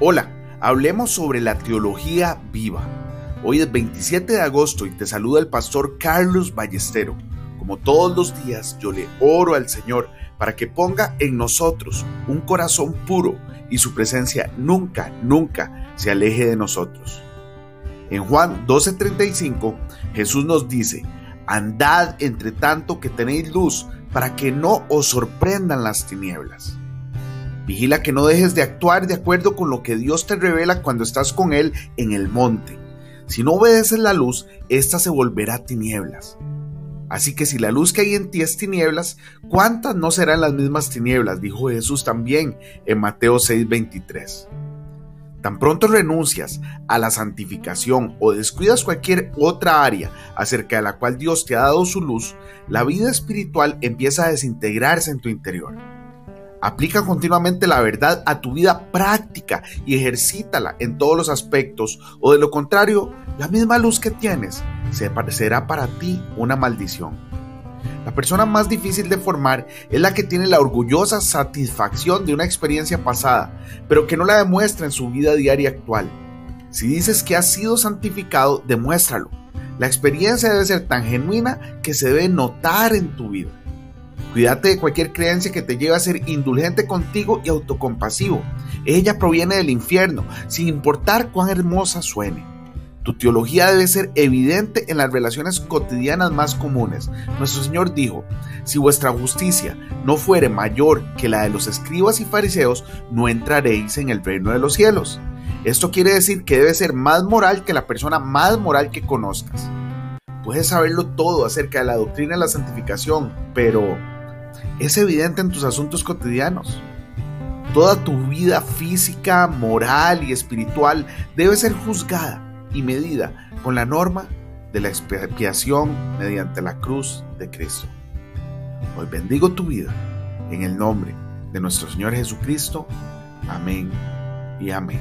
Hola, hablemos sobre la teología viva. Hoy es 27 de agosto y te saluda el pastor Carlos Ballestero. Como todos los días, yo le oro al Señor para que ponga en nosotros un corazón puro y su presencia nunca, nunca se aleje de nosotros. En Juan 12:35, Jesús nos dice, andad entre tanto que tenéis luz, para que no os sorprendan las tinieblas. Vigila que no dejes de actuar de acuerdo con lo que Dios te revela cuando estás con Él en el monte. Si no obedeces la luz, ésta se volverá tinieblas. Así que si la luz que hay en ti es tinieblas, ¿cuántas no serán las mismas tinieblas? Dijo Jesús también en Mateo 6:23. Tan pronto renuncias a la santificación o descuidas cualquier otra área acerca de la cual Dios te ha dado su luz, la vida espiritual empieza a desintegrarse en tu interior. Aplica continuamente la verdad a tu vida práctica y ejercítala en todos los aspectos, o de lo contrario, la misma luz que tienes se parecerá para ti una maldición. La persona más difícil de formar es la que tiene la orgullosa satisfacción de una experiencia pasada, pero que no la demuestra en su vida diaria actual. Si dices que has sido santificado, demuéstralo. La experiencia debe ser tan genuina que se debe notar en tu vida. Cuídate de cualquier creencia que te lleve a ser indulgente contigo y autocompasivo. Ella proviene del infierno, sin importar cuán hermosa suene. Tu teología debe ser evidente en las relaciones cotidianas más comunes. Nuestro Señor dijo, si vuestra justicia no fuere mayor que la de los escribas y fariseos, no entraréis en el reino de los cielos. Esto quiere decir que debe ser más moral que la persona más moral que conozcas. Puedes saberlo todo acerca de la doctrina de la santificación, pero es evidente en tus asuntos cotidianos. Toda tu vida física, moral y espiritual debe ser juzgada y medida con la norma de la expiación mediante la cruz de Cristo. Hoy bendigo tu vida en el nombre de nuestro Señor Jesucristo. Amén y amén.